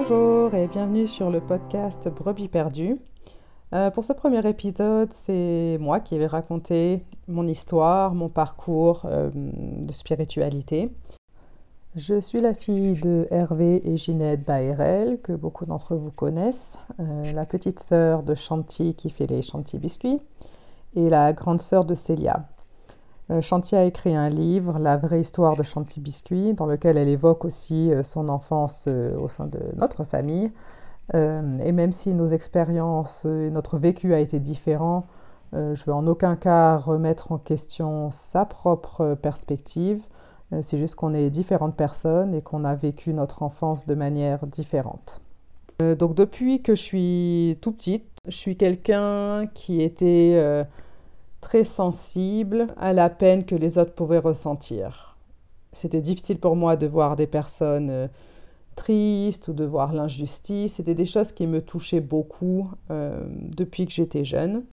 Bonjour et bienvenue sur le podcast Brebis perdue. Euh, pour ce premier épisode, c'est moi qui vais raconter mon histoire, mon parcours euh, de spiritualité. Je suis la fille de Hervé et Ginette Baérel, que beaucoup d'entre vous connaissent, euh, la petite sœur de Chanty qui fait les Chanty biscuits, et la grande sœur de Célia. Euh, Chanty a écrit un livre, La vraie histoire de Chanty Biscuit, dans lequel elle évoque aussi euh, son enfance euh, au sein de notre famille. et même si nos expériences et notre vécu a été différent, je veux en aucun cas remettre en question sa propre perspective. C'est juste qu'on est différentes personnes et qu'on a vécu notre enfance de manière différente. donc depuis que je suis tout petite, je suis quelqu'un qui était très sensible à la peine que les autres pouvaient ressentir. C'était difficile pour moi de voir des personnes euh, tristes ou de voir l'injustice. C'était des choses qui me touchaient beaucoup euh, depuis que j'étais jeune.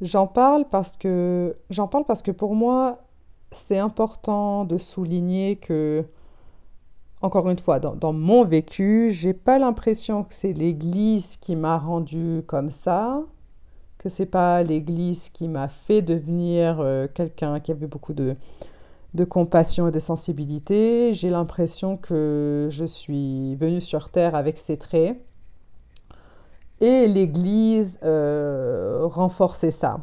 J'en parle parce que j'en parle parce que pour moi, c'est important de souligner que, encore une fois, dans, dans mon vécu, j'ai pas l'impression que c'est l'Église qui m'a rendu comme ça que c'est pas l'Église qui m'a fait devenir euh, quelqu'un qui avait beaucoup de, de compassion et de sensibilité. J'ai l'impression que je suis venue sur Terre avec ces traits. Et l'Église euh, renforçait ça.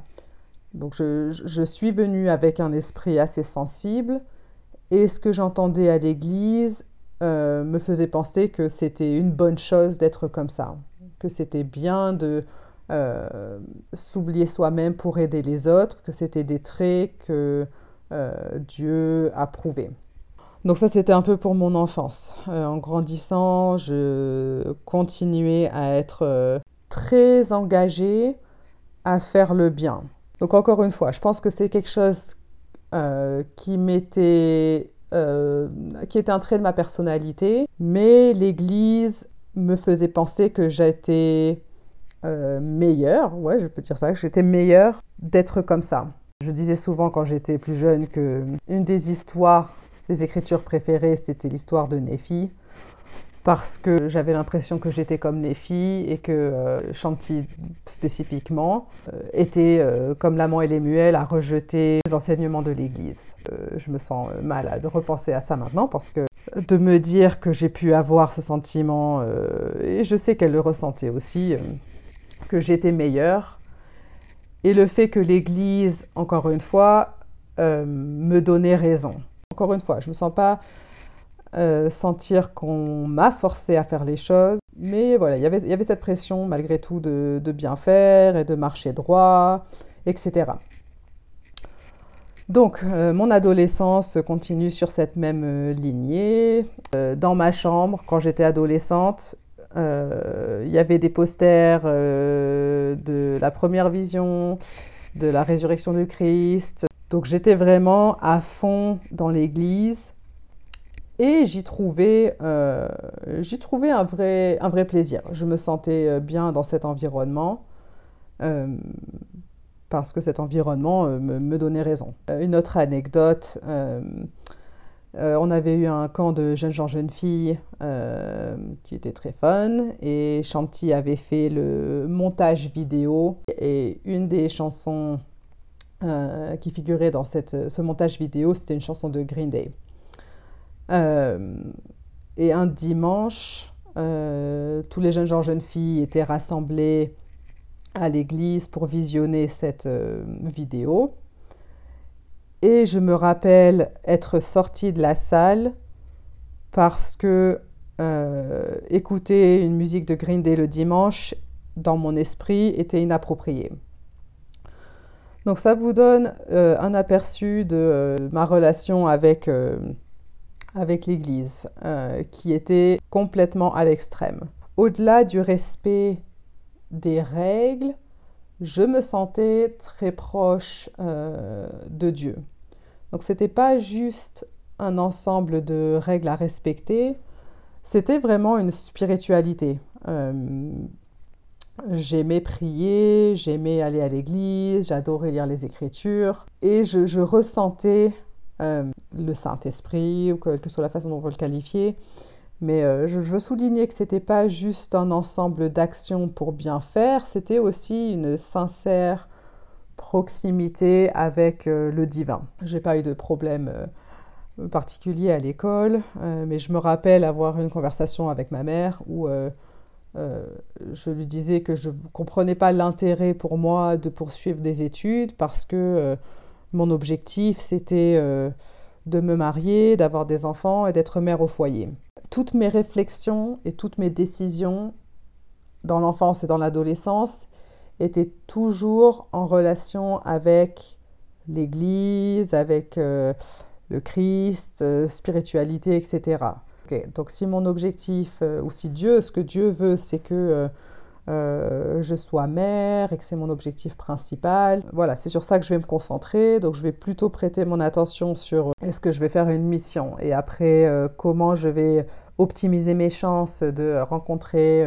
Donc je, je, suis venue avec un esprit assez sensible. Et ce que j'entendais à l'Église euh, me faisait penser que c'était une bonne chose d'être comme ça. Que c'était bien de euh, s'oublier soi-même pour aider les autres, que c'était des traits que euh, Dieu approuvait. Donc ça, c'était un peu pour mon enfance. Euh, en grandissant, je continuais à être très engagée à faire le bien. Donc encore une fois, je pense que c'est quelque chose qui m'était qui était un trait de ma personnalité, mais l'Église me faisait penser que j'étais euh, meilleur, ouais, je peux dire ça, j'étais meilleure d'être comme ça. Je disais souvent quand j'étais plus jeune que une des histoires, des écritures préférées, c'était l'histoire de Néphi, parce que j'avais l'impression que j'étais comme Néphi et que euh, Chanty spécifiquement euh, était comme l'amant et les muelles à rejeter les enseignements de l'Église. je me sens malade de repenser à ça maintenant parce que de me dire que j'ai pu avoir ce sentiment, et je sais qu'elle le ressentait aussi, que j'étais meilleure. Et le fait que l'Église, encore une fois, euh, me donnait raison. Encore une fois, je ne me sens pas euh, sentir qu'on m'a forcé à faire les choses. Mais voilà, y il y avait cette pression malgré tout de, de, bien faire et de marcher droit, etc. Donc, euh, mon adolescence continue sur cette même lignée. dans ma chambre, quand j'étais adolescente, il y avait des posters euh, de la première vision, de la résurrection du Christ. Donc j'étais vraiment à fond dans l'église et j'y trouvais, euh, j'y trouvais un, vrai, un vrai plaisir. Je me sentais bien dans cet environnement parce que cet environnement me, donnait raison. Une autre anecdote, euh, on avait eu un camp de jeunes gens, jeunes filles euh, qui était très fun et Chanty avait fait le montage vidéo et une des chansons euh, qui figurait dans ce montage vidéo c'était une chanson de Green Day. et un dimanche, tous les jeunes gens, jeunes filles étaient rassemblés à l'église pour visionner cette vidéo. Et je me rappelle être sortie de la salle parce que euh, écouter une musique de Green Day le dimanche, dans mon esprit, était inapproprié. Donc ça vous donne euh, un aperçu de euh, ma relation avec, avec l'Église, qui était complètement à l'extrême. Au-delà du respect des règles, je me sentais très proche euh, de Dieu. Donc c'était pas juste un ensemble de règles à respecter, c'était vraiment une spiritualité. Euh, j'aimais prier, j'aimais aller à l'église, j'adorais lire les Écritures et je, ressentais euh, le Saint-Esprit, ou quelle que soit la façon dont on veut le qualifier, Mais euh, je, veux souligner que c'était pas juste un ensemble d'actions pour bien faire, c'était aussi une sincère proximité avec euh, le divin. J'ai pas eu de problème euh, particulier à l'école, mais je me rappelle avoir une conversation avec ma mère où je lui disais que je ne comprenais pas l'intérêt pour moi de poursuivre des études parce que mon objectif c'était de me marier, d'avoir des enfants et d'être mère au foyer toutes mes réflexions et toutes mes décisions dans l'enfance et dans l'adolescence étaient toujours en relation avec l'Église, avec euh, le Christ, euh, spiritualité, etc. donc si mon objectif, euh, ou si Dieu, ce que Dieu veut, c'est que je sois mère et que c'est mon objectif principal. Voilà, c'est sur ça que je vais me concentrer. Donc je vais plutôt prêter mon attention sur est-ce que je vais faire une mission et après comment je vais optimiser mes chances de rencontrer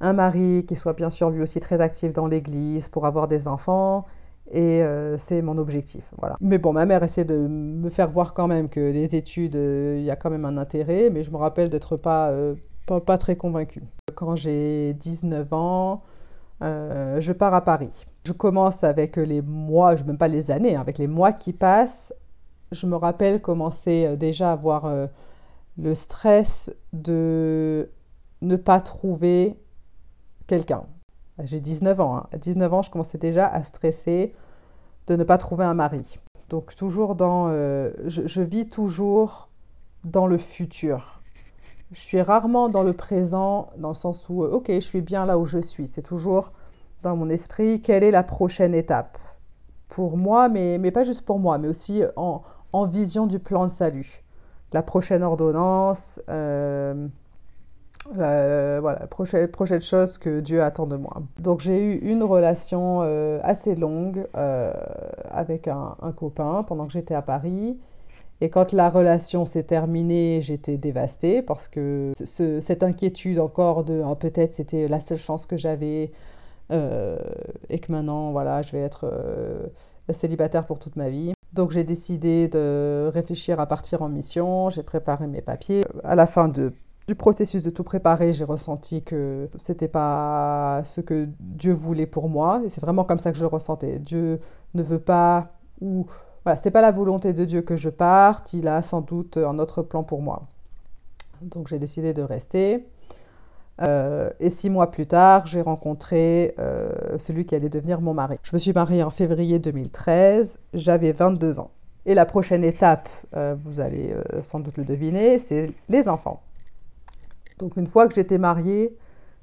un mari qui soit bien sûr lui aussi très actif dans l'église pour avoir des enfants. Et c'est mon objectif. Voilà. Mais bon, ma mère essaie de me faire voir quand même que les études, il y a quand même un intérêt, mais je me rappelle d'être pas, pas, pas très convaincue quand j'ai 19 ans, euh, je pars à Paris. Je commence avec les mois, même pas les années, hein, avec les mois qui passent. Je me rappelle commencer euh, déjà à avoir euh, le stress de ne pas trouver quelqu'un. J'ai 19 ans. Hein. À 19 ans, je commençais déjà à stresser de ne pas trouver un mari. Donc toujours dans... je, vis toujours dans le futur je suis rarement dans le présent, dans le sens où, euh, ok, je suis bien là où je suis. C'est toujours dans mon esprit, quelle est la prochaine étape? Pour moi, mais, mais pas juste pour moi, mais aussi en, en vision du plan de salut. La prochaine ordonnance, euh, la, voilà, la prochaine, prochaine chose que Dieu attend de moi. Donc j'ai eu une relation euh, assez longue avec un, copain pendant que j'étais à Paris. Et quand la relation s'est terminée, j'étais dévastée parce que cette inquiétude encore de ah, peut-être c'était la seule chance que j'avais euh, et que maintenant, voilà, je vais être euh, célibataire pour toute ma vie. Donc j'ai décidé de réfléchir à partir en mission, j'ai préparé mes papiers. À la fin du processus de tout préparer, j'ai ressenti que c'était pas ce que Dieu voulait pour moi. Et c'est vraiment comme ça que je le ressentais. Dieu ne veut pas ou voilà, c'est pas la volonté de Dieu que je parte, il a sans doute un autre plan pour moi. Donc j'ai décidé de rester. Euh, et six mois plus tard, j'ai rencontré euh, celui qui allait devenir mon mari. Je me suis mariée en février 2013, j'avais 22 ans. Et la prochaine étape, euh, vous allez sans doute le deviner, c'est les enfants. Donc une fois que j'étais mariée,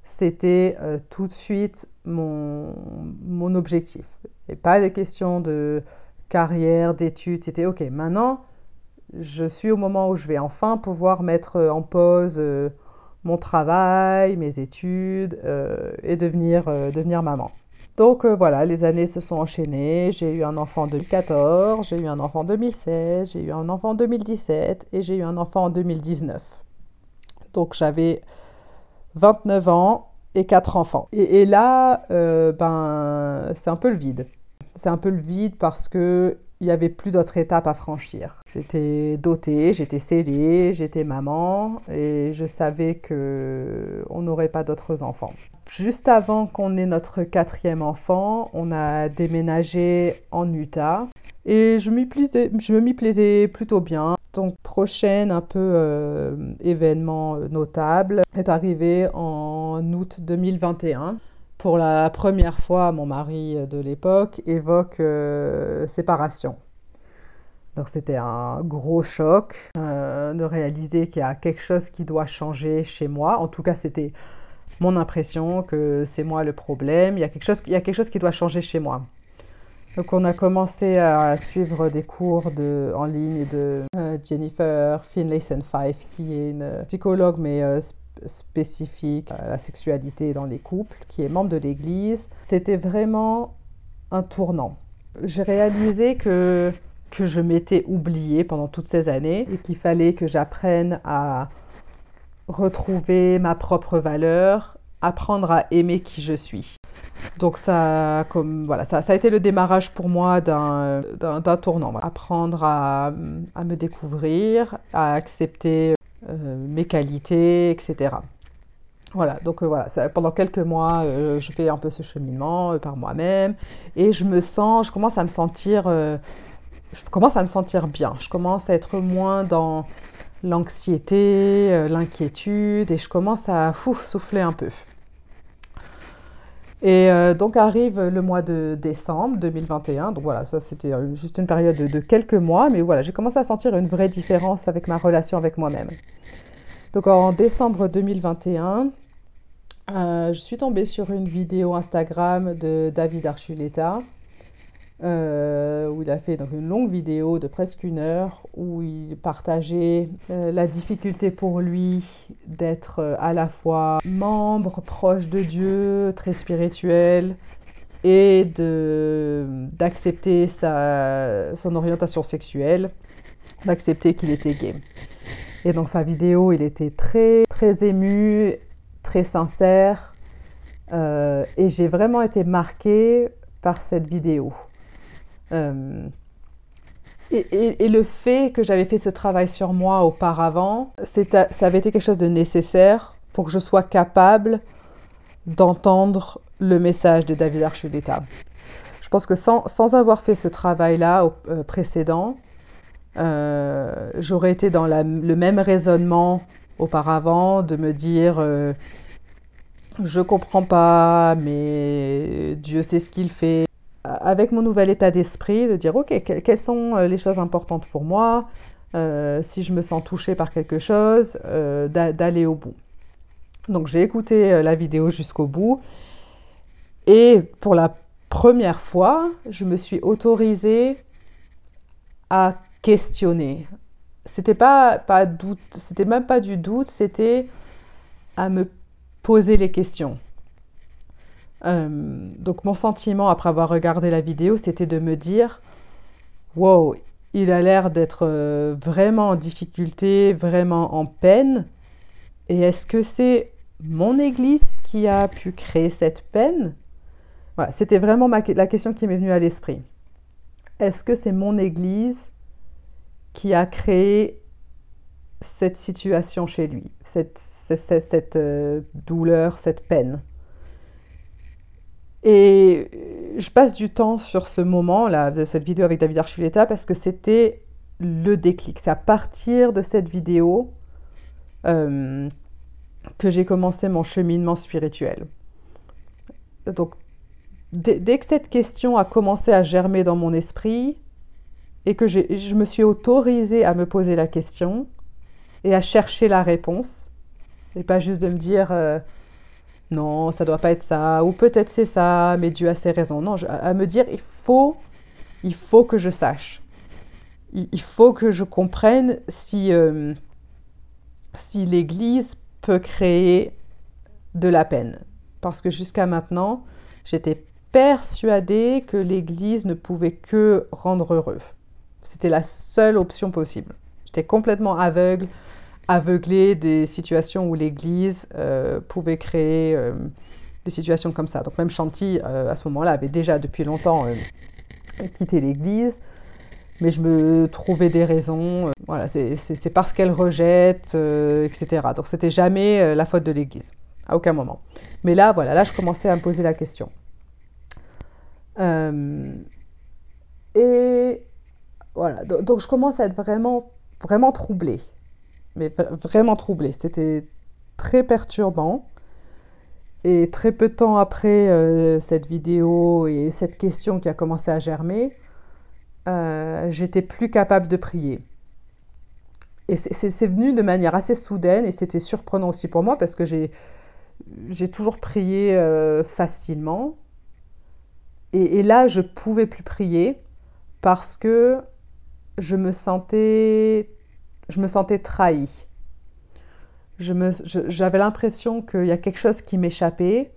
c'était tout de suite mon, objectif. Et pas des questions de carrière, d'études. C'était OK, maintenant, je suis au moment où je vais enfin pouvoir mettre en pause mon travail, mes études euh, et devenir, euh, devenir maman. Donc voilà, les années se sont enchaînées. J'ai eu un enfant en 2014, j'ai eu un enfant en 2016, j'ai eu un enfant en 2017 et j'ai eu un enfant en 2019. Donc j'avais 29 ans et 4 enfants. Et, et là, ben, c'est un peu le vide c'est un peu le vide parce que il n'y avait plus d'autres étapes à franchir. J'étais dotée, j'étais scellée, j'étais maman et je savais que on n'aurait pas d'autres enfants. Juste avant qu'on ait notre quatrième enfant, on a déménagé en Utah et je, plaisais, je m'y plaisais plutôt bien. Donc prochaine un peu euh, événement notable est arrivé en août 2021 pour la première fois, mon mari de l'époque évoque euh, séparation. Donc c'était un gros choc euh, de réaliser qu'il y a quelque chose qui doit changer chez moi. En tout cas, c'était mon impression que c'est moi le problème. Il y, a quelque chose, il y a quelque chose qui doit changer chez moi. Donc on a commencé à suivre des cours de, en ligne de euh, Jennifer Finlayson-Fife, qui est une psychologue mais spécifique à la sexualité dans les couples, qui est membre de l'Église. C'était vraiment un tournant. J'ai réalisé que, que je m'étais oubliée pendant toutes ces années et qu'il fallait que j'apprenne à retrouver ma propre valeur, apprendre à aimer qui je suis. Donc ça, comme, voilà, ça, ça a été le démarrage pour moi d'un tournant. Apprendre à, à, me découvrir, à accepter mes qualités, etc. Voilà, donc voilà, pendant quelques mois, je fais un peu ce cheminement par moi-même et je me sens, je commence à me sentir, je commence à me sentir bien. Je commence à être moins dans l'anxiété, l'inquiétude et je commence à souffler un peu. Et euh, donc arrive le mois de décembre 2021. Donc voilà, ça c'était juste une période de, quelques mois, mais voilà, j'ai commencé à sentir une vraie différence avec ma relation avec moi-même. Donc en décembre 2021, euh, je suis tombée sur une vidéo Instagram de David Archuleta euh, où il a fait donc une longue vidéo de presque une heure où il partageait euh, la difficulté pour lui d'être euh, à la fois membre proche de Dieu, très spirituel, et d'accepter son orientation sexuelle, d'accepter qu'il était gay. Et dans sa vidéo, il était très très ému, très sincère, et j'ai vraiment été marquée par cette vidéo. Euh, et, le fait que j'avais fait ce travail sur moi auparavant, ça avait été quelque chose de nécessaire pour que je sois capable d'entendre le message de David Archuleta. Je pense que sans, avoir fait ce travail-là euh, précédent, euh, j'aurais été dans le même raisonnement auparavant de me dire je comprends pas, mais Dieu sait ce qu'il fait avec mon nouvel état d'esprit, de dire, OK, quelles sont euh, les choses importantes pour moi, euh, si je me sens touchée par quelque chose, euh, d'aller au bout. Donc j'ai écouté la vidéo jusqu'au bout et pour la première fois, je me suis autorisée à questionner. C'était pas, pas doute, c'était même pas du doute, c'était à me poser les questions. Euh, donc mon sentiment après avoir regardé la vidéo, c'était de me dire, wow, il a l'air d'être euh, vraiment en difficulté, vraiment en peine. Et est-ce que c'est mon Église qui a pu créer cette peine? Voilà, C'était vraiment la question qui m'est venue à l'esprit. Est-ce que c'est mon Église qui a créé cette situation chez lui, cette, euh, douleur, cette peine? Et je passe du temps sur ce moment-là, de cette vidéo avec David Archuleta, parce que c'était le déclic. C'est à partir de cette vidéo euh, que j'ai commencé mon cheminement spirituel. Donc, dès, que cette question a commencé à germer dans mon esprit, et que je me suis autorisée à me poser la question et à chercher la réponse, et pas juste de me dire... Euh, non, ça doit pas être ça, ou peut-être c'est ça, mais Dieu a ses raisons. Non, à, me dire, il faut, il faut que je sache. Il, faut que je comprenne si, euh, si l'Église peut créer de la peine. Parce que jusqu'à maintenant, j'étais persuadée que l'Église ne pouvait que rendre heureux. C'était la seule option possible. J'étais complètement aveugle aveugler des situations où l'Église euh, pouvait créer euh, des situations comme ça. Donc même Chanty, euh, à ce moment-là, avait déjà depuis longtemps quitté l'Église, mais je me trouvais des raisons. voilà, c'est parce qu'elle rejette, etc. Donc c'était jamais la faute de l'Église, à aucun moment. Mais là, voilà, là je commençais à me poser la question. et voilà, donc, je commence à être vraiment, vraiment troublée mais vraiment troublée. C'était très perturbant. Et très peu de temps après euh, cette vidéo et cette question qui a commencé à germer, euh, j'étais plus capable de prier. Et c'est venu de manière assez soudaine et c'était surprenant aussi pour moi parce que j'ai toujours prié euh, facilement. Et, et, là, je pouvais plus prier parce que je me sentais je me sentais trahie. J'avais l'impression qu'il y a quelque chose qui m'échappait,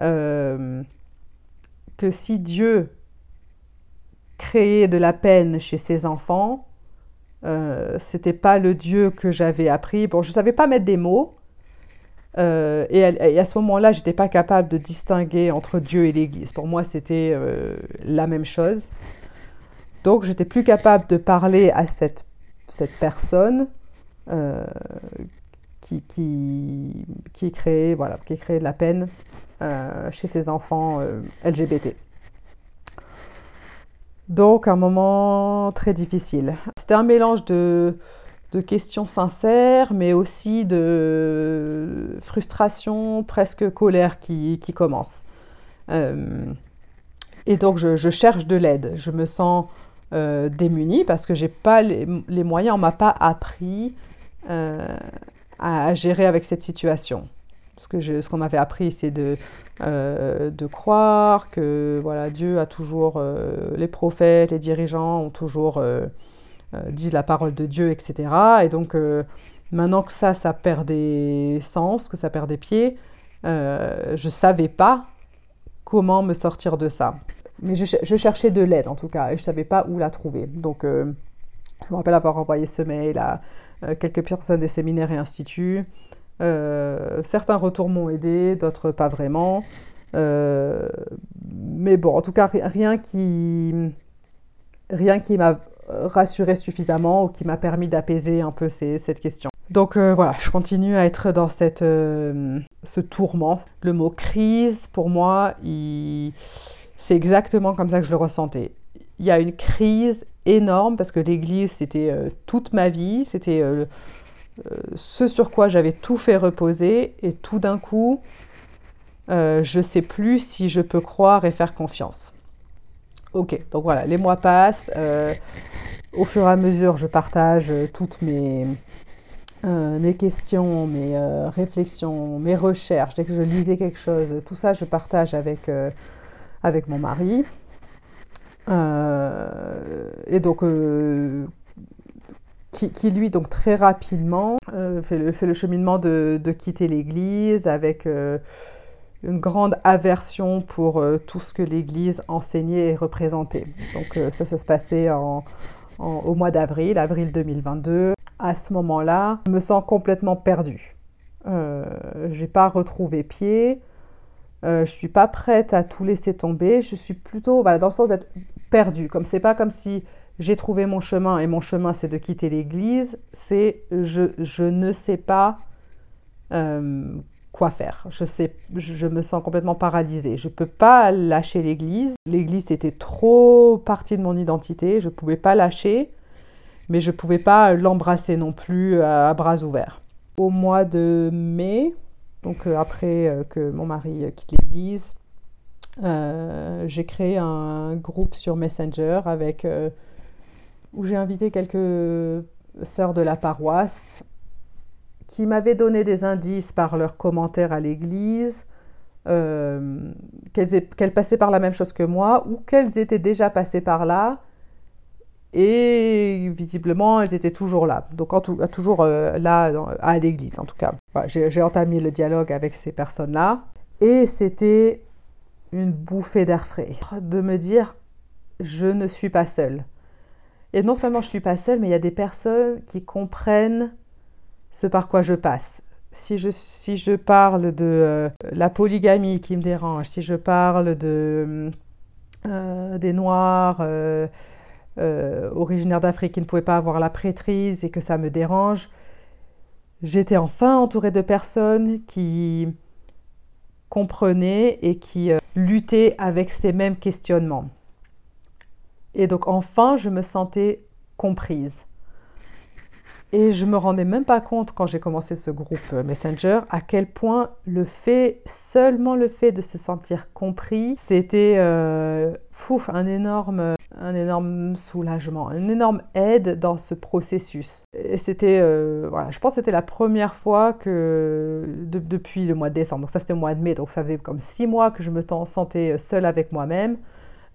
euh, que si Dieu créait de la peine chez ses enfants, euh, c'était pas le Dieu que j'avais appris. Bon, je savais pas mettre des mots. Euh, et, à, ce moment-là, j'étais pas capable de distinguer entre Dieu et l'Église. Pour moi, c'était euh, la même chose. Donc, j'étais plus capable de parler à cette cette personne euh, qui, qui, qui, crée, voilà, qui crée de la peine chez ces enfants LGBT. Donc un moment très difficile. C'était un mélange de, de, questions sincères, mais aussi de frustration, presque colère qui, qui commence. Euh, et donc je cherche de l'aide. Je me sens euh, démunie parce que j'ai pas les, moyens, on m'a pas appris euh, à, gérer avec cette situation. Parce que ce qu'on m'avait appris, c'est de, euh, de croire que voilà, Dieu a toujours, les prophètes, les dirigeants ont toujours dit la parole de Dieu, etc. Et donc, maintenant que ça, ça perd des sens, que ça perd des pieds, je savais pas comment me sortir de ça. Mais je, cherchais de l'aide en tout cas, et je ne savais pas où la trouver. Donc, je me rappelle avoir envoyé ce mail à quelques personnes des séminaires et instituts. Euh, certains retours m'ont aidé, d'autres pas vraiment. Euh, mais bon, en tout cas, rien qui, rien qui m'a rassuré suffisamment ou qui m'a permis d'apaiser un peu cette question. Donc euh, voilà, je continue à être dans cette, ce tourment. Le mot crise, pour moi, c'est exactement comme ça que je le ressentais. Il y a une crise énorme parce que l'Église, c'était toute ma vie, c'était ce sur quoi j'avais tout fait reposer et tout d'un coup, euh, je ne sais plus si je peux croire et faire confiance. Ok, donc voilà, les mois passent. Euh, au fur et à mesure, je partage toutes mes, euh, mes questions, mes réflexions, mes recherches. Dès que je lisais quelque chose, tout ça, je partage avec, avec mon mari. et donc, qui, lui, donc très rapidement, euh, fait, le, cheminement de, quitter l'Église avec euh, une grande aversion pour euh, tout ce que l'Église enseignait et représentait. Donc ça, ça se passait au mois d'avril, avril 2022. À ce moment-là, je me sens complètement perdue. je n'ai pas retrouvé pied. Je suis pas prête à tout laisser tomber. Je suis plutôt voilà, dans le sens d'être perdue. Comme c'est pas comme si j'ai trouvé mon chemin et mon chemin c'est de quitter l'église, c'est je, je, ne sais pas euh, quoi faire. Je, sais, je me sens complètement paralysée. Je peux pas lâcher l'église. L'église était trop partie de mon identité. Je ne pouvais pas lâcher, mais je ne pouvais pas l'embrasser non plus à, bras ouverts. Au mois de mai, donc euh, après euh, que mon mari quitte l'église, j'ai créé un groupe sur Messenger avec où j'ai invité quelques sœurs de la paroisse qui m'avaient donné des indices par leurs commentaires à l'église, euh, qu'elles, passaient par la même chose que moi ou qu'elles étaient déjà passées par là. Et visiblement, elles étaient toujours là. Donc, en tout, toujours euh, là, à l'église, en tout cas. j'ai, entamé le dialogue avec ces personnes-là. Et c'était une bouffée d'air frais. De me dire, je ne suis pas seule. Et non seulement je suis pas seule, mais il y a des personnes qui comprennent ce par quoi je passe. Si je, si je parle de euh, la polygamie qui me dérange, si je parle de, euh, des Noirs euh, originaires d'Afrique qui ne pouvaient pas avoir la prêtrise et que ça me dérange, j'étais enfin entourée de personnes qui comprenaient et qui luttaient avec ces mêmes questionnements. Et donc enfin, je me sentais comprise. Et je me rendais même pas compte quand j'ai commencé ce groupe euh, Messenger à quel point le fait, seulement le fait de se sentir compris, c'était euh, un énorme, un énorme soulagement, une énorme aide dans ce processus. Et c'était, euh, voilà, je pense que c'était la première fois que depuis le mois de décembre, donc ça c'était le mois de mai, donc ça faisait comme six mois que je me sentais seule avec moi-même.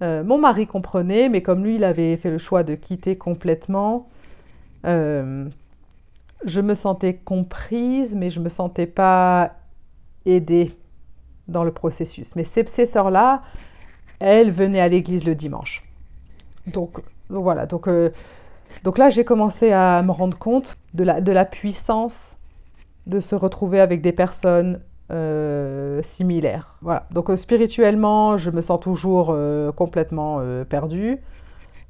Euh, mon mari comprenait, mais comme lui, il avait fait le choix de quitter complètement, euh, je me sentais comprise, mais je me sentais pas aidée dans le processus. Mais ces, ces sœurs-là, elles venaient à l'église le dimanche. Donc, voilà, donc, euh, donc là, j'ai commencé à me rendre compte de la, de la puissance de se retrouver avec des personnes euh, similaires. Voilà. Donc euh, spirituellement, je me sens toujours complètement perdue.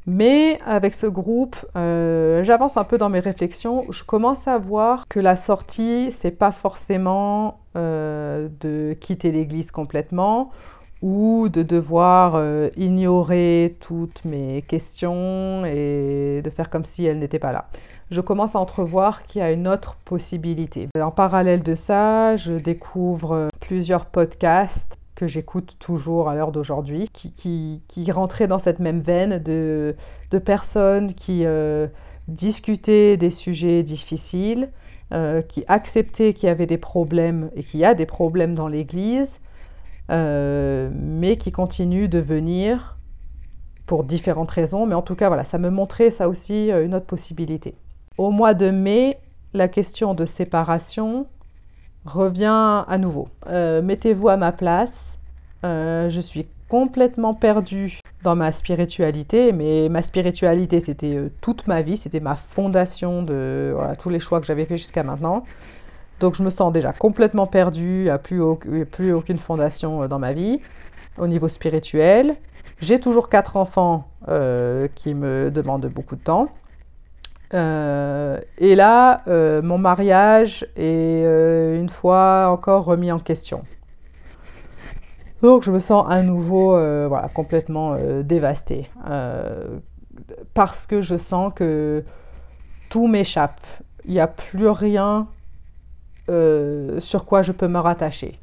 Mais avec ce groupe, j'avance un peu dans mes réflexions. Je commence à voir que la sortie, c'est pas forcément de quitter l'église complètement ou de devoir euh, ignorer toutes mes questions et de faire comme si elles n'étaient pas là. Je commence à entrevoir qu'il y a une autre possibilité. En parallèle de ça, je découvre plusieurs podcasts que j'écoute toujours à l'heure d'aujourd'hui, qui, qui, qui, rentraient dans cette même veine de, de personnes qui euh, discutaient des sujets difficiles, euh, qui acceptaient qu'il y avait des problèmes et qu'il y a des problèmes dans l'Église, euh, mais qui continuent de venir pour différentes raisons. Mais en tout cas, voilà, ça me montrait ça aussi une autre possibilité. Au mois de mai, la question de séparation revient à nouveau. Mettez-vous à ma place euh, je suis complètement perdue dans ma spiritualité, mais ma spiritualité, c'était euh, toute ma vie, c'était ma fondation de tous les choix que j'avais fait jusqu'à maintenant. Donc je me sens déjà complètement perdue, il n'y a plus, plus, aucune fondation euh, dans ma vie au niveau spirituel. J'ai toujours quatre enfants qui me demandent beaucoup de temps. et là, mon mariage est une fois encore remis en question. Donc je me sens à nouveau euh, complètement euh, dévastée. Euh, parce que je sens que tout m'échappe. Il n'y a plus rien sur quoi je peux me rattacher.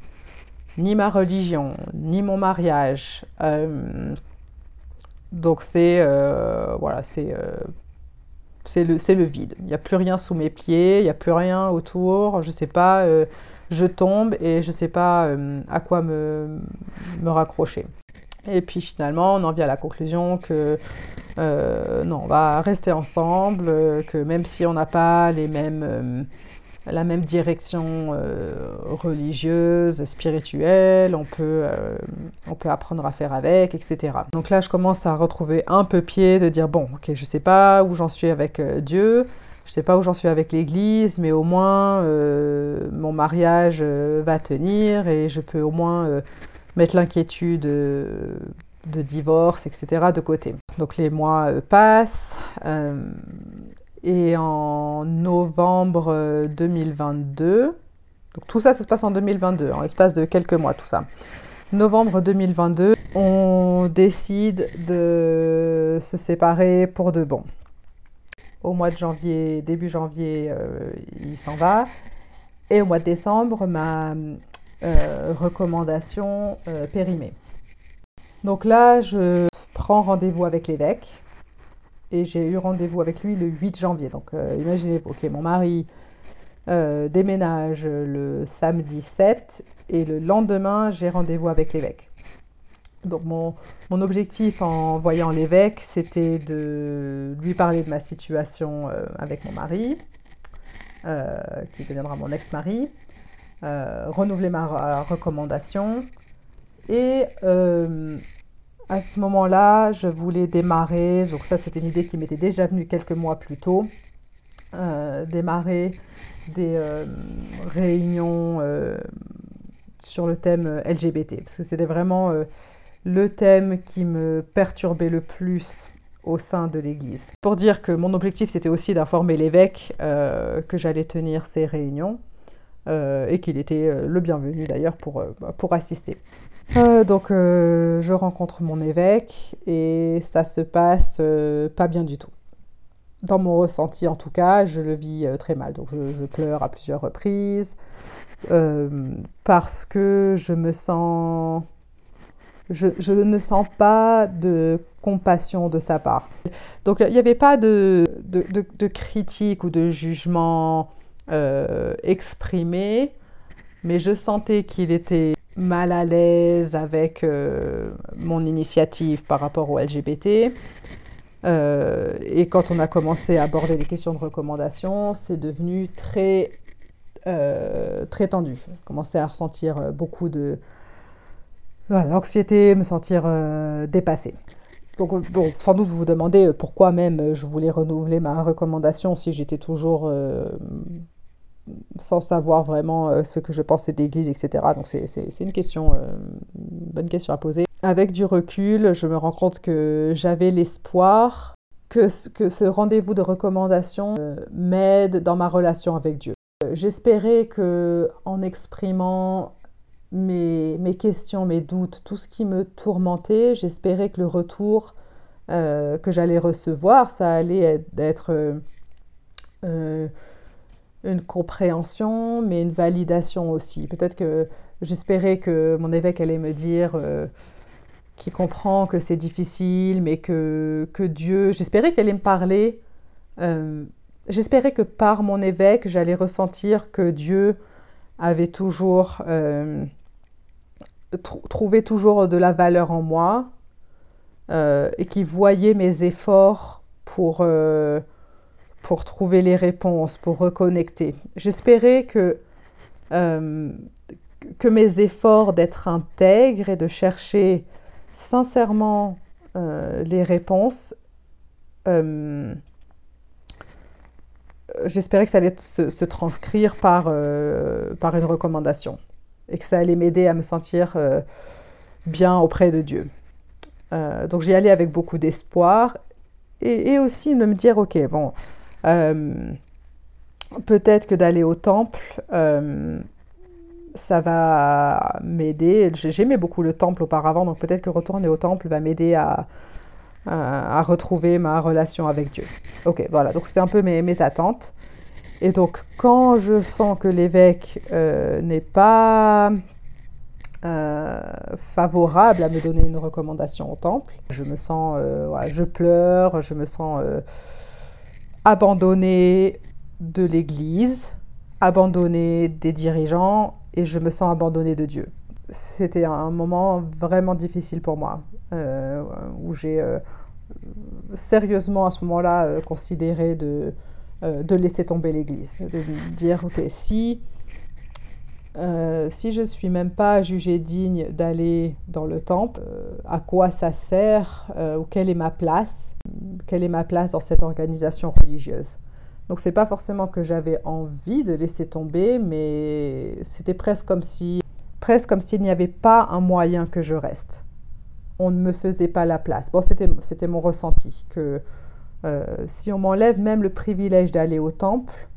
Ni ma religion, ni mon mariage. donc c'est voilà, c'est le, le, vide. Il n'y a plus rien sous mes pieds, il n'y a plus rien autour. Je ne sais pas je tombe et je ne sais pas euh, à quoi me, raccrocher. Et puis finalement, on en vient à la conclusion que euh, non, on va rester ensemble, que même si on n'a pas les mêmes, euh, la même direction religieuse, spirituelle, on peut, on peut apprendre à faire avec, etc. Donc là, je commence à retrouver un peu pied de dire bon, ok, je ne sais pas où j'en suis avec Dieu, je sais pas où j'en suis avec l'église, mais au moins euh, mon mariage euh, va tenir et je peux au moins euh, mettre l'inquiétude de divorce, etc. de côté. Donc les mois passent et en novembre 2022, donc tout ça, se passe en 2022, en l'espace de quelques mois, tout ça. Novembre 2022, on décide de se séparer pour de bon au mois de janvier, début janvier, euh, il s'en va. Et au mois de décembre, ma euh, recommandation euh, périmée. Donc là, je prends rendez-vous avec l'évêque. Et j'ai eu rendez-vous avec lui le 8 janvier. Donc imaginez, ok, mon mari déménage le samedi 7 et le lendemain, j'ai rendez-vous avec l'évêque. Donc mon, objectif en voyant l'évêque, c'était de lui parler de ma situation euh, avec mon mari, euh, qui deviendra mon ex-mari, euh, renouveler ma recommandation. Et à ce moment-là, je voulais démarrer, donc ça c'était une idée qui m'était déjà venue quelques mois plus tôt, démarrer des réunions sur le thème LGBT, parce que c'était vraiment le thème qui me perturbait le plus au sein de l'Église. Pour dire que mon objectif, c'était aussi d'informer l'évêque euh, que j'allais tenir ces réunions euh, et qu'il était euh, le bienvenu d'ailleurs pour, pour assister. Donc je rencontre mon évêque et ça se passe pas bien du tout. Dans mon ressenti en tout cas, je le vis très mal. Donc je, pleure à plusieurs reprises parce que je me sens je, ne sens pas de compassion de sa part. Donc il n'y avait pas de, critique ou de jugement euh, exprimé, mais je sentais qu'il était mal à l'aise avec euh, mon initiative par rapport au LGBT. Euh, et quand on a commencé à aborder les questions de recommandation, c'est devenu très, très tendu. J'ai commencé à ressentir beaucoup de, l'anxiété, me sentir euh, dépassée. Donc, bon, sans doute vous vous demandez euh, pourquoi même euh, je voulais renouveler ma recommandation si j'étais toujours sans savoir vraiment ce que je pensais d'Église, etc. Donc c'est une question, une bonne question à poser. avec du recul, je me rends compte que j'avais l'espoir que, que ce rendez-vous de recommandation euh, m'aide dans ma relation avec Dieu. J'espérais que en exprimant mes, mes, questions, mes doutes, tout ce qui me tourmentait, j'espérais que le retour euh, que j'allais recevoir, ça allait être euh, une compréhension, mais une validation aussi. Peut-être que j'espérais que mon évêque allait me dire euh, qu'il comprend que c'est difficile, mais que, que Dieu... J'espérais qu'elle allait me parler. j'espérais que par mon évêque, j'allais ressentir que Dieu avait toujours... trouvé toujours de la valeur en moi, euh, et qui voyait mes efforts pour, euh, pour trouver les réponses, pour reconnecter. J'espérais que, euh, que mes efforts d'être intègre et de chercher sincèrement les réponses, j'espérais que ça allait se, transcrire par, par une recommandation et que ça allait m'aider à me sentir bien auprès de Dieu. Euh, donc j'y allais avec beaucoup d'espoir et, aussi de me dire, ok, bon, euh, peut-être que d'aller au temple, euh, ça va m'aider. J'aimais beaucoup le temple auparavant, donc peut-être que retourner au temple va m'aider à, à, retrouver ma relation avec Dieu. Ok, voilà, donc c'était un peu mes, attentes. Et donc quand je sens que l'évêque n'est pas euh, favorable à me donner une recommandation au temple. Je me sens, euh, je pleure, je me sens euh, abandonnée de l'Église, abandonnée des dirigeants et je me sens abandonnée de Dieu. C'était un moment vraiment difficile pour moi, où j'ai sérieusement à ce moment-là considéré de, de laisser tomber l'Église, de dire, ok, si euh, si je suis même pas jugée digne d'aller dans le temple, euh, à quoi ça sert euh, quelle est ma place Quelle est ma place dans cette organisation religieuse Donc c'est pas forcément que j'avais envie de laisser tomber, mais c'était presque comme si presque comme s'il n'y avait pas un moyen que je reste. On ne me faisait pas la place. Bon, c'était c'était mon ressenti que si on m'enlève même le privilège d'aller au temple,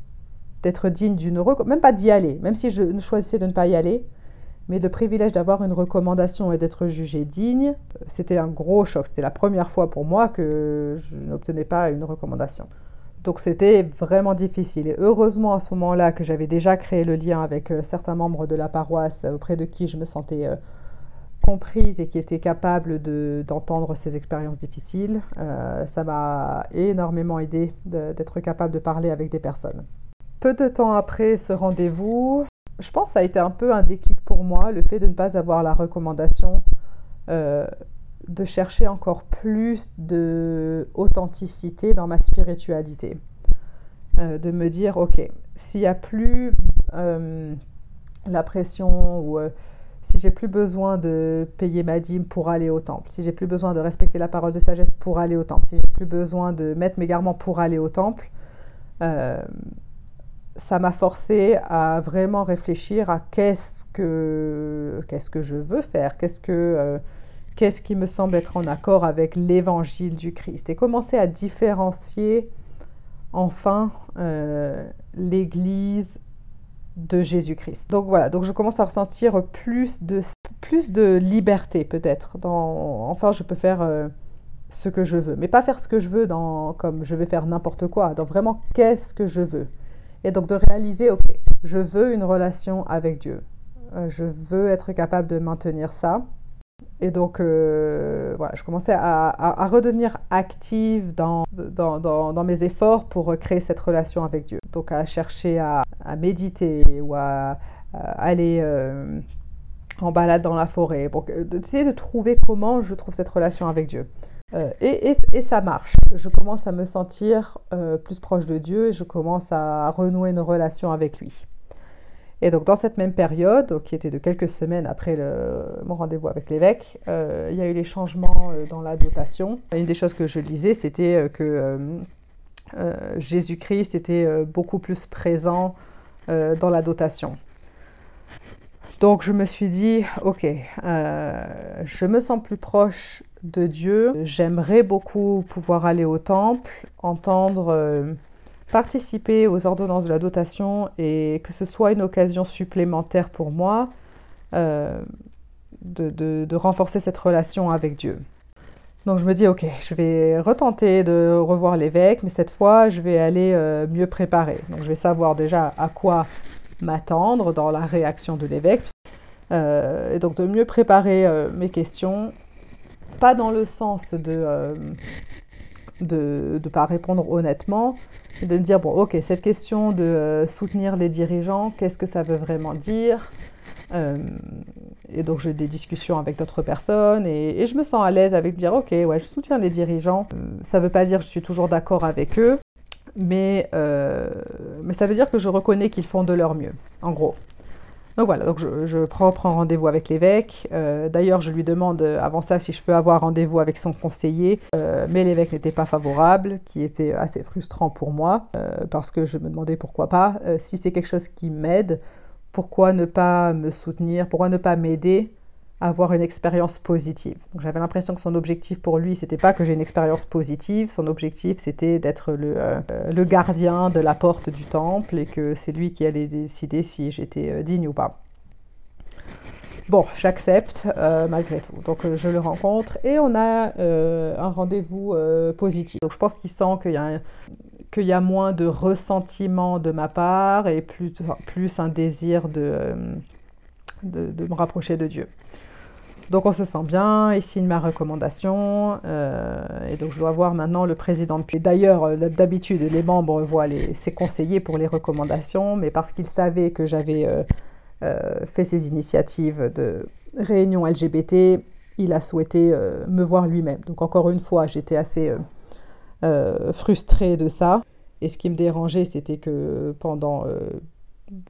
d'être digne d'une même pas d'y aller, même si je choisissais de ne pas y aller, mais le privilège d'avoir une recommandation et d'être jugé digne, c'était un gros choc. C'était la première fois pour moi que je n'obtenais pas une recommandation. Donc c'était vraiment difficile. Et heureusement à ce moment-là que j'avais déjà créé le lien avec euh, certains membres de la paroisse auprès de qui je me sentais euh, comprise et qui étaient capables d'entendre ces expériences difficiles. Euh, ça m'a énormément aidé d'être capable de parler avec des personnes peu de temps après ce rendez-vous, je pense que ça a été un peu un déclic pour moi, le fait de ne pas avoir la recommandation euh, de chercher encore plus de authenticité dans ma spiritualité. Euh, de me dire, ok, s'il n'y a plus euh, la pression ou si j'ai plus besoin de payer ma dîme pour aller au temple, si j'ai plus besoin de respecter la parole de sagesse pour aller au temple, si j'ai plus besoin de mettre mes garments pour aller au temple, ça m'a forcé à vraiment réfléchir à qu'est-ce que, qu'est-ce que je veux faire, qu'est-ce, que, euh, qu'est-ce qui me semble être en accord avec l'évangile du Christ, et commencer à différencier enfin euh, l'Église de Jésus-Christ. Donc voilà, donc je commence à ressentir plus de, plus de liberté peut-être. Enfin, je peux faire euh, ce que je veux, mais pas faire ce que je veux dans, comme je vais faire n'importe quoi, dans vraiment qu'est-ce que je veux. Et donc de réaliser, ok, je veux une relation avec Dieu. Euh, je veux être capable de maintenir ça. Et donc, euh, voilà, je commençais à, redevenir active dans, mes efforts pour créer cette relation avec Dieu. Donc, à chercher à, méditer ou à, aller euh, en balade dans la forêt, pour essayer de trouver comment je trouve cette relation avec Dieu. Euh, et, ça marche. Je commence à me sentir euh, plus proche de Dieu et je commence à renouer une relation avec lui. Et donc dans cette même période, qui était de quelques semaines après mon rendez-vous avec l'évêque, euh, il y a eu les changements dans la dotation. Une des choses que je lisais, c'était que Jésus-Christ était beaucoup plus présent dans la dotation. Donc je me suis dit, ok, je me sens plus proche de Dieu. J'aimerais beaucoup pouvoir aller au temple, entendre, euh, participer aux ordonnances de la dotation et que ce soit une occasion supplémentaire pour moi euh, de, renforcer cette relation avec Dieu. Donc je me dis, ok, je vais retenter de revoir l'évêque, mais cette fois, je vais aller mieux préparer. Donc je vais savoir déjà à quoi m'attendre dans la réaction de l'évêque. Euh, et donc de mieux préparer euh, mes questions, pas dans le sens de euh, de ne pas répondre honnêtement, mais de me dire, bon, ok, cette question de soutenir les dirigeants, qu'est-ce que ça veut vraiment dire Et donc j'ai des discussions avec d'autres personnes et, je me sens à l'aise avec dire, ok, ouais, je soutiens les dirigeants. ça ne veut pas dire que je suis toujours d'accord avec eux, mais, euh, mais ça veut dire que je reconnais qu'ils font de leur mieux, en gros. Donc voilà, je, prends, rendez-vous avec l'évêque. Euh, d'ailleurs, je lui demande euh, avant ça si je peux avoir rendez-vous avec son conseiller, mais l'évêque n'était pas favorable, qui était assez frustrant pour moi, parce que je me demandais pourquoi pas. si c'est quelque chose qui m'aide, pourquoi ne pas me soutenir, pourquoi ne pas m'aider? Avoir une expérience positive. J'avais l'impression que son objectif pour lui, c'était pas que j'ai une expérience positive, son objectif c'était d'être le, euh, le, gardien de la porte du temple et que c'est lui qui allait décider si j'étais euh, digne ou pas. Bon, j'accepte euh, malgré tout. Donc je le rencontre et on a un rendez-vous positif. Donc je pense qu'il sent qu'il y a qu'il y a moins de ressentiment de ma part et plus, plus un désir de, de, de me rapprocher de Dieu. Donc on se sent bien, il signe ma recommandation, euh, et donc je dois voir maintenant le président de D'ailleurs, euh, d'habitude, les membres voient ses conseillers pour les recommandations, mais parce qu'ils savaient que j'avais euh, fait ces initiatives de réunion LGBT, il a souhaité me voir lui-même. Donc encore une fois, j'étais assez frustrée de ça. Et ce qui me dérangeait, c'était que pendant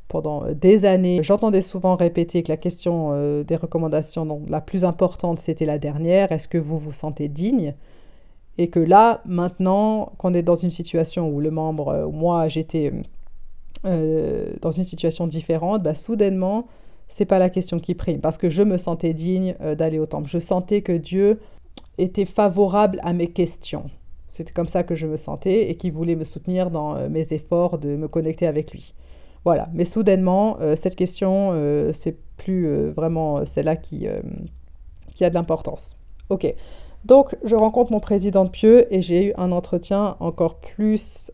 pendant euh, des années, j'entendais souvent répéter que la question euh, des recommandations, donc, la plus importante, c'était la dernière. Est-ce que vous vous sentez digne? Et que là, maintenant, qu'on est dans une situation où le membre, euh, moi, j'étais dans une situation différente, bah, soudainement, c'est pas la question qui prime, parce que je me sentais digne d'aller au temple. Je sentais que Dieu était favorable à mes questions. C'était comme ça que je me sentais et qu'il voulait me soutenir dans mes efforts de me connecter avec lui. Voilà, mais soudainement, euh, cette question, euh, c'est plus euh, vraiment celle-là qui, qui a de l'importance. Ok, donc je rencontre mon président de Pieux et j'ai eu un entretien encore plus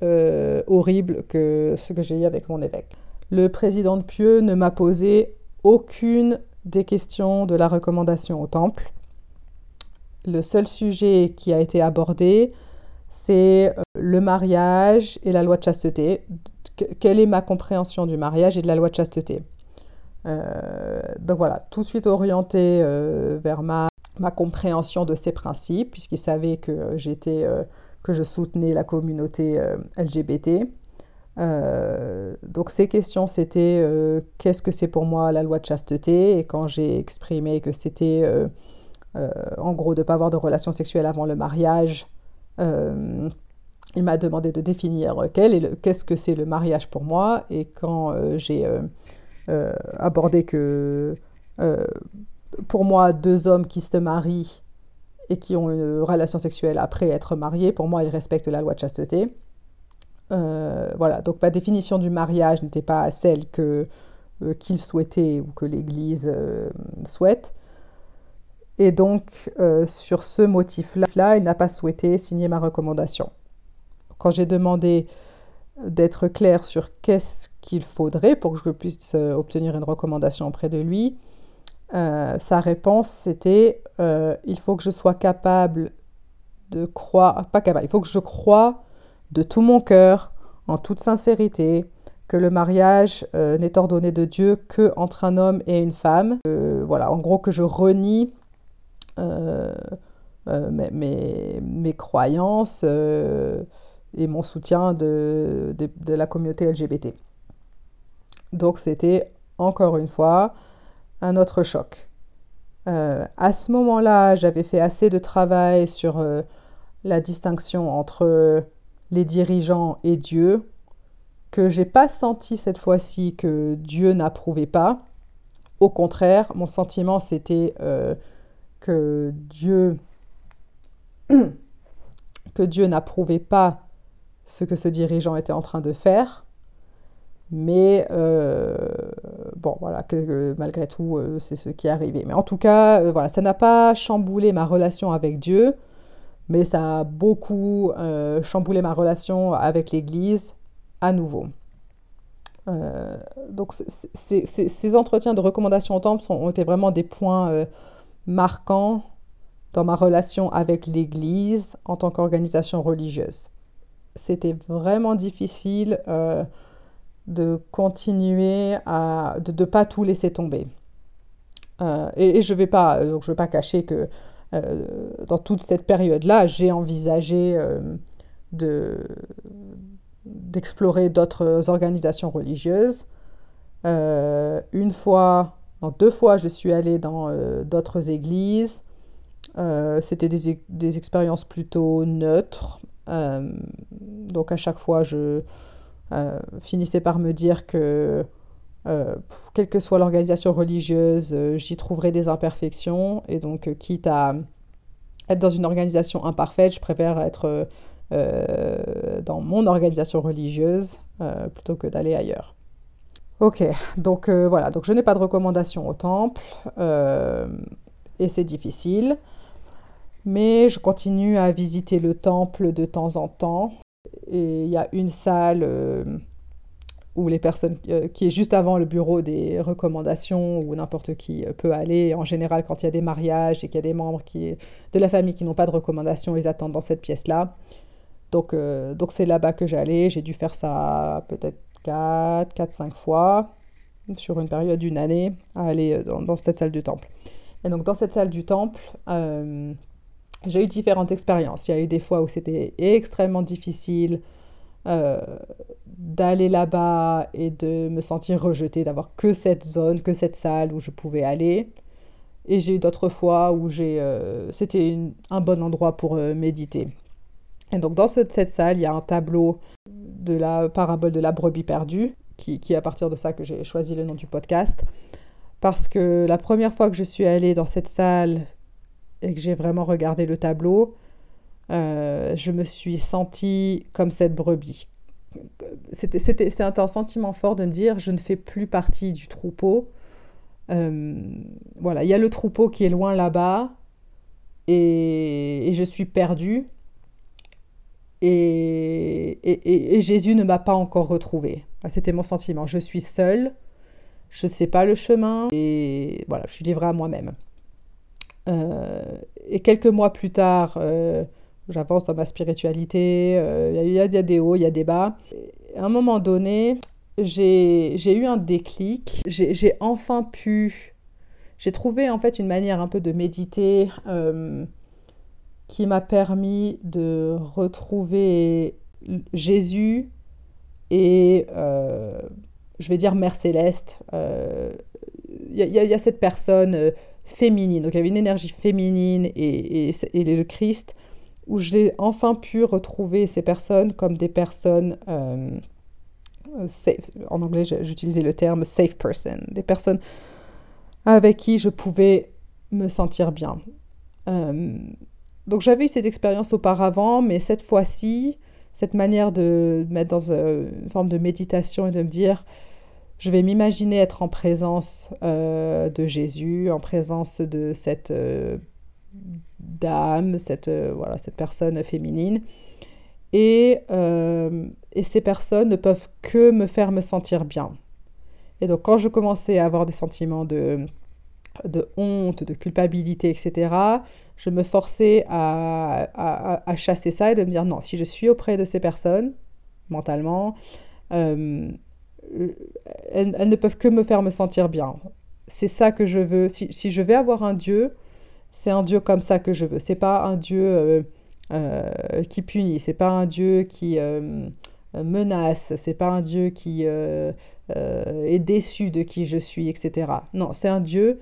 horrible que ce que j'ai eu avec mon évêque. Le président de Pieux ne m'a posé aucune des questions de la recommandation au temple. Le seul sujet qui a été abordé, c'est le mariage et la loi de chasteté, quelle est ma compréhension du mariage et de la loi de chasteté. Euh, donc voilà, tout de suite orienté euh, vers ma, ma, compréhension de ces principes, puisqu'il savait que j'étais, euh, que je soutenais la communauté LGBT. donc ces questions, c'était qu'est-ce que c'est pour moi la loi de chasteté? Et quand j'ai exprimé que c'était en gros de ne pas avoir de relations sexuelles avant le mariage, il m'a demandé de définir qu'est-ce que c'est le mariage pour moi. Et quand euh, j'ai euh, euh, abordé que pour moi, deux hommes qui se marient et qui ont une relation sexuelle après être mariés, pour moi, ils respectent la loi de chasteté. voilà, donc ma définition du mariage n'était pas celle que qu'il souhaitait ou que l'Église souhaite. Et donc, sur ce motif-là, il n'a pas souhaité signer ma recommandation. Quand j'ai demandé d'être clair sur qu'est-ce qu'il faudrait pour que je puisse euh, obtenir une recommandation auprès de lui, euh, sa réponse c'était euh, il faut que je sois capable de croire, pas capable, il faut que je croie de tout mon cœur, en toute sincérité, que le mariage n'est ordonné de Dieu que entre un homme et une femme. voilà, en gros que je renie mes, mes, mes, croyances et mon soutien de, de, la communauté LGBT. Donc c'était encore une fois un autre choc. Euh, à ce moment-là, j'avais fait assez de travail sur euh, la distinction entre les dirigeants et Dieu, que j'ai pas senti cette fois-ci que Dieu n'approuvait pas. Au contraire, mon sentiment, c'était que Dieu, que Dieu n'approuvait pas ce que ce dirigeant était en train de faire. Mais euh, bon, voilà, malgré tout, euh, c'est ce qui est arrivé. Mais en tout cas, euh, voilà, ça n'a pas chamboulé ma relation avec Dieu, mais ça a beaucoup chamboulé ma relation avec l'Église à nouveau. donc, ces entretiens de recommandation au temple ont été vraiment des points marquants dans ma relation avec l'Église en tant qu'organisation religieuse. C'était vraiment difficile euh, de continuer à de ne pas tout laisser tomber. Euh, et, je vais, pas, donc je vais pas cacher que euh, dans toute cette période-là, j'ai envisagé de, d'explorer d'autres organisations religieuses. une fois, non, deux fois, je suis allée dans d'autres églises. C'était des, des, expériences plutôt neutres. Euh, donc à chaque fois, je euh, finissais par me dire que quelle que soit l'organisation religieuse, j'y trouverais des imperfections. Et donc, quitte à être dans une organisation imparfaite, je préfère être dans mon organisation religieuse plutôt que d'aller ailleurs. Ok, donc voilà, donc je n'ai pas de recommandation au temple et c'est difficile mais je continue à visiter le temple de temps en temps. Et il y a une salle euh, où les personnes, euh, qui est juste avant le bureau des recommandations, où n'importe qui euh, peut aller. En général, quand il y a des mariages et qu'il y a des membres qui, de la famille qui n'ont pas de recommandations, ils attendent dans cette pièce-là. Donc, donc c'est là-bas que j'allais. J'ai dû faire ça peut-être 4, 4, 5 fois sur une période d'une année à aller dans, dans, cette salle du temple. Et donc dans cette salle du temple, j'ai eu différentes expériences. Il y a eu des fois où c'était extrêmement difficile euh, d'aller là-bas et de me sentir rejetée, d'avoir que cette zone, que cette salle où je pouvais aller. Et j'ai eu d'autres fois où j'ai, euh, c'était un bon endroit pour euh, méditer. Et donc dans cette salle, il y a un tableau de la parabole de la brebis perdue, qui, qui est à partir de ça que j'ai choisi le nom du podcast. Parce que la première fois que je suis allée dans cette salle, et que j'ai vraiment regardé le tableau, euh, je me suis sentie comme cette brebis. C'était, un sentiment fort de me dire je ne fais plus partie du troupeau. Euh, voilà, il y a le troupeau qui est loin là-bas et, je suis perdue. Et, et, et, Jésus ne m'a pas encore retrouvée. C'était mon sentiment. Je suis seule, je ne sais pas le chemin et voilà, je suis livrée à moi-même. Euh, et quelques mois plus tard, euh, j'avance dans ma spiritualité, euh, il y, a des hauts, il y a des bas. À un moment donné, j'ai eu un déclic, j'ai enfin pu, j'ai trouvé en fait une manière un peu de méditer qui m'a permis de retrouver Jésus et, je vais dire, Mère Céleste. Il y, y, a cette personne féminine. Donc il y avait une énergie féminine et, et, le Christ, où j'ai enfin pu retrouver ces personnes comme des personnes, euh, safe. en anglais j'utilisais le terme safe person, des personnes avec qui je pouvais me sentir bien. Euh, donc j'avais eu ces expériences auparavant, mais cette fois-ci, cette manière de mettre dans euh, une forme de méditation et de me dire, je vais m'imaginer être en présence euh, de Jésus, en présence de cette euh, dame, cette, euh, voilà, cette personne féminine. Et, et, ces personnes ne peuvent que me faire me sentir bien. Et donc quand je commençais à avoir des sentiments de, de honte, de culpabilité, etc., je me forçais à, à, à, chasser ça et de me dire non, si je suis auprès de ces personnes, mentalement, elles, ne peuvent que me faire me sentir bien. C'est ça que je veux. Si, je vais avoir un Dieu, c'est un Dieu comme ça que je veux. C'est pas un Dieu euh, euh, qui punit. C'est pas un Dieu qui euh, menace. C'est pas un Dieu qui est déçu de qui je suis, etc. Non, c'est un Dieu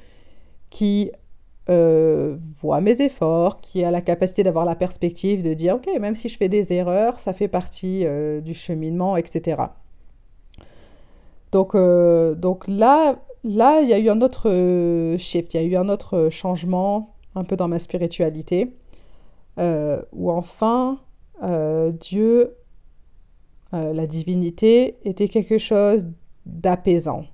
qui voit mes efforts, qui a la capacité d'avoir la perspective de dire, ok, même si je fais des erreurs, ça fait partie du cheminement, etc. Donc, euh, donc là, là, il y a eu un autre euh, shift, il y a eu un autre changement un peu dans ma spiritualité, euh, où enfin euh, Dieu, la divinité, était quelque chose d'apaisant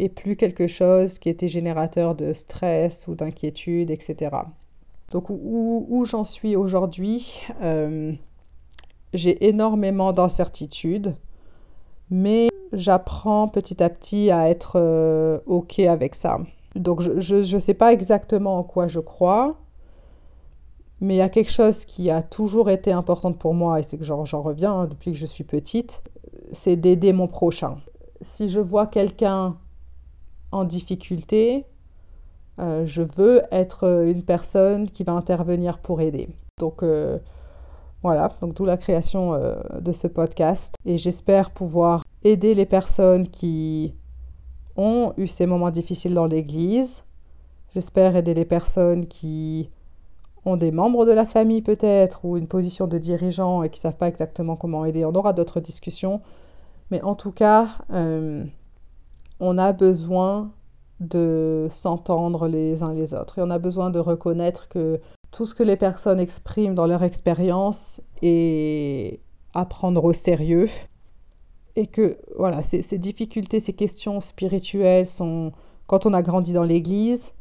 et plus quelque chose qui était générateur de stress ou d'inquiétude, etc. Donc où, où j'en suis aujourd'hui, j'ai énormément d'incertitudes, mais j'apprends petit à petit à être euh, OK avec ça. Donc je ne sais pas exactement en quoi je crois, mais il y a quelque chose qui a toujours été important pour moi, et c'est que j'en reviens hein, depuis que je suis petite, c'est d'aider mon prochain. Si je vois quelqu'un en difficulté, euh, je veux être une personne qui va intervenir pour aider. Donc euh, voilà, donc d'où la création de ce podcast. Et j'espère pouvoir aider les personnes qui ont eu ces moments difficiles dans l'Église. J'espère aider les personnes qui ont des membres de la famille peut-être ou une position de dirigeant et qui ne savent pas exactement comment aider. On aura d'autres discussions. Mais en tout cas, euh, on a besoin de s'entendre les uns les autres et on a besoin de reconnaître que tout ce que les personnes expriment dans leur expérience est à prendre au sérieux et que voilà, ces, difficultés, ces questions spirituelles sont, quand on a grandi dans l'Église,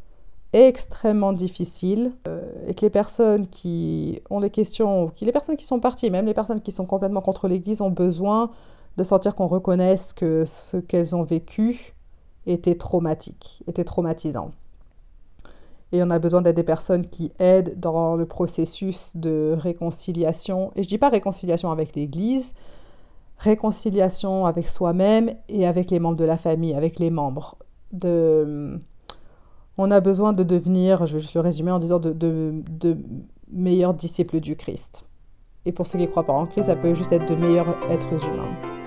extrêmement difficiles euh, et que les personnes qui ont des questions, qui, les personnes qui sont parties, même les personnes qui sont complètement contre l'Église, ont besoin de sentir qu'on reconnaisse que ce qu'elles ont vécu était traumatique, était traumatisant. Et on a besoin d'être des personnes qui aident dans le processus de réconciliation. Et je dis pas réconciliation avec l'Église, réconciliation avec soi-même et avec les membres de la famille, avec les membres. De, on a besoin de devenir, je vais juste le résumer en disant, de, de, meilleurs disciples du Christ. Et pour ceux qui ne croient pas en Christ, ça peut juste être de meilleurs êtres humains.